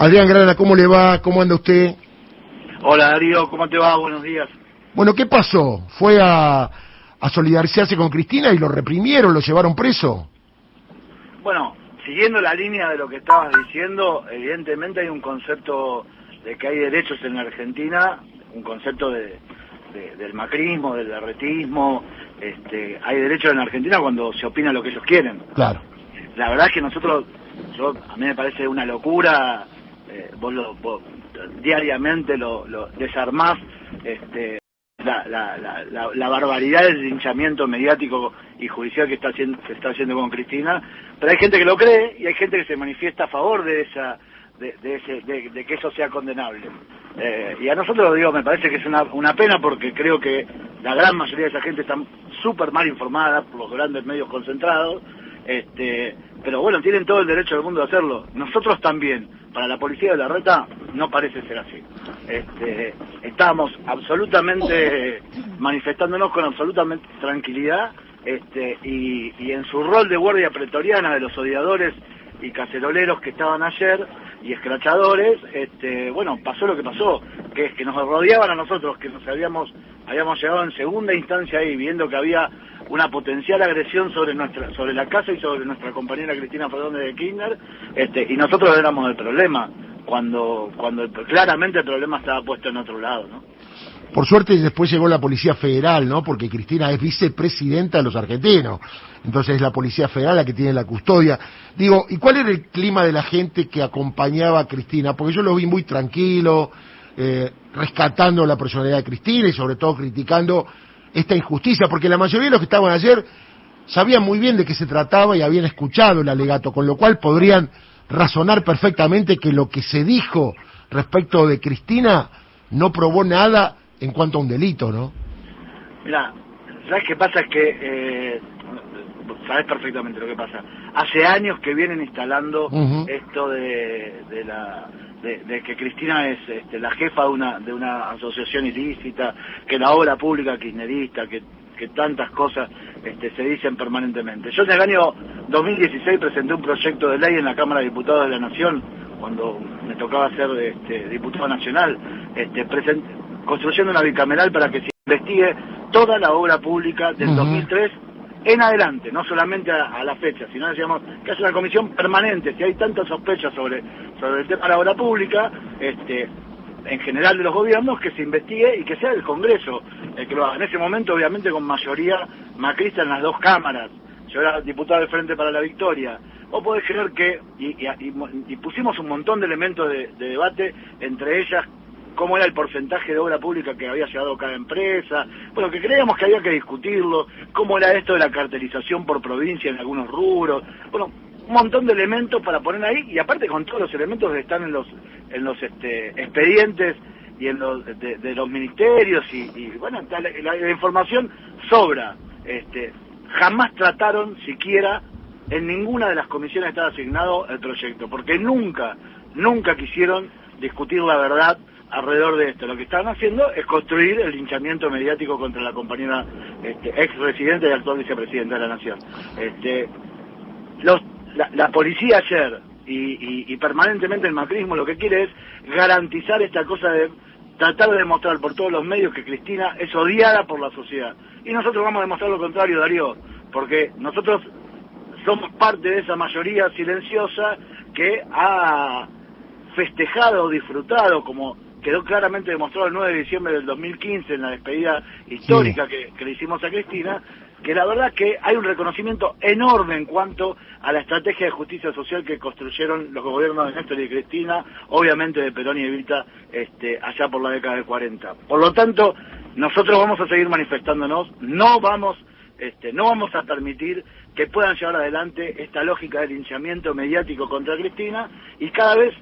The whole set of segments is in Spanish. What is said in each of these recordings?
Adrián Grana, ¿cómo le va? ¿Cómo anda usted? Hola Darío, ¿cómo te va? Buenos días. Bueno, ¿qué pasó? ¿Fue a, a solidarizarse con Cristina y lo reprimieron, lo llevaron preso? Bueno, siguiendo la línea de lo que estabas diciendo, evidentemente hay un concepto de que hay derechos en la Argentina, un concepto de, del macrismo, del derretismo, este, hay derechos en la Argentina cuando se opina lo que ellos quieren. Claro. La verdad es que nosotros, yo, a mí me parece una locura, eh, vos, lo, vos diariamente lo, lo desarmás, este, la, la, la, la, barbaridad del linchamiento mediático y judicial que está haciendo, se está haciendo con Cristina, pero hay gente que lo cree y hay gente que se manifiesta a favor de esa de, ese, de, que eso sea condenable. Eh, y a nosotros, digo, me parece que es una, una pena porque creo que la gran mayoría de esa gente está súper mal informada por los grandes medios concentrados, este, pero bueno, tienen todo el derecho del mundo a hacerlo. Nosotros también, para la policía de la reta, no parece ser así. Este, estamos absolutamente manifestándonos con absolutamente tranquilidad este, y, y en su rol de guardia pretoriana de los odiadores y caceroleros que estaban ayer y escrachadores, este, bueno, pasó lo que pasó, que es que nos rodeaban a nosotros, que nos habíamos, habíamos llegado en segunda instancia ahí, viendo que había una potencial agresión sobre nuestra, sobre la casa y sobre nuestra compañera Cristina Fernández de Kirchner, este, y nosotros éramos el problema, cuando, cuando claramente el problema estaba puesto en otro lado, ¿no? Por suerte después llegó la Policía Federal, ¿no? Porque Cristina es vicepresidenta de los argentinos. Entonces es la Policía Federal la que tiene la custodia. Digo, ¿y cuál era el clima de la gente que acompañaba a Cristina? Porque yo lo vi muy tranquilo, eh, rescatando la personalidad de Cristina y sobre todo criticando esta injusticia, porque la mayoría de los que estaban ayer sabían muy bien de qué se trataba y habían escuchado el alegato, con lo cual podrían razonar perfectamente que lo que se dijo respecto de Cristina no probó nada en cuanto a un delito, ¿no? Mira, ¿sabes qué pasa? Es que, eh, sabes perfectamente lo que pasa. Hace años que vienen instalando esto de, de la de, que Cristina es este, la jefa de una de una asociación ilícita, que la obra pública kirchnerista, que, que tantas cosas este, se dicen permanentemente. Yo en el año 2016 presenté un proyecto de ley en la Cámara de Diputados de la Nación, cuando me tocaba ser este, diputado nacional, este, construyendo una bicameral para que se investigue toda la obra pública del 2003 en adelante, no solamente a, la fecha, sino decíamos que es una comisión permanente, si hay tantas sospechas sobre, sobre el tema de la obra pública, este, en general de los gobiernos, que se investigue y que sea el Congreso el que lo haga. En ese momento, obviamente, con mayoría macrista en las dos cámaras. Yo era diputado de Frente para la Victoria. Vos podés creer que, y, pusimos un montón de elementos de debate, entre ellas cómo era el porcentaje de obra pública que había llegado cada empresa, bueno, que creíamos que había que discutirlo, cómo era esto de la cartelización por provincia en algunos rubros, bueno, un montón de elementos para poner ahí y aparte con todos los elementos que están en los en los este, expedientes y en los de, los ministerios y, bueno la, información sobra. Este jamás trataron siquiera en ninguna de las comisiones estaba asignado el proyecto porque nunca nunca quisieron discutir la verdad alrededor de esto. Lo que están haciendo es construir el linchamiento mediático contra la compañera este, ex residente y actual vicepresidenta de la Nación. Este, los, la, policía ayer y, y, permanentemente el macrismo lo que quiere es garantizar esta cosa de tratar de demostrar por todos los medios que Cristina es odiada por la sociedad. Y nosotros vamos a demostrar lo contrario, Darío, porque nosotros somos parte de esa mayoría silenciosa que ha festejado disfrutado como quedó claramente demostrado el 9 de diciembre del 2015 en la despedida histórica que, le hicimos a Cristina, que la verdad que hay un reconocimiento enorme en cuanto a la estrategia de justicia social que construyeron los gobiernos de Néstor y Cristina, obviamente de Perón y Evita, este, allá por la década del 40. Por lo tanto, nosotros vamos a seguir manifestándonos, no vamos, este, no vamos a permitir que puedan llevar adelante esta lógica de linchamiento mediático contra Cristina y cada vez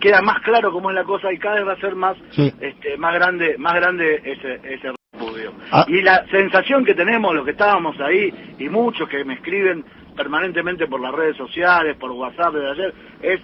queda más claro cómo es la cosa y cada vez va a ser más este, más grande más grande ese ese repudio. Ah. y la sensación que tenemos los que estábamos ahí y muchos que me escriben permanentemente por las redes sociales por WhatsApp de ayer es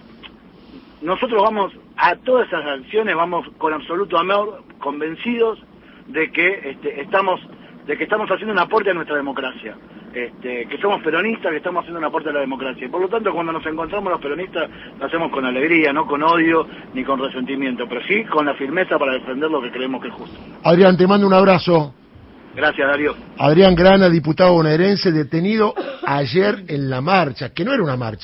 nosotros vamos a todas esas acciones vamos con absoluto amor convencidos de que este, estamos de que estamos haciendo un aporte a nuestra democracia este, que somos peronistas, que estamos haciendo un aporte a la democracia. por lo tanto, cuando nos encontramos los peronistas, lo hacemos con alegría, no con odio ni con resentimiento, pero sí con la firmeza para defender lo que creemos que es justo. Adrián, te mando un abrazo. Gracias, Darío. Adrián Grana, diputado bonaerense, detenido ayer en la marcha, que no era una marcha.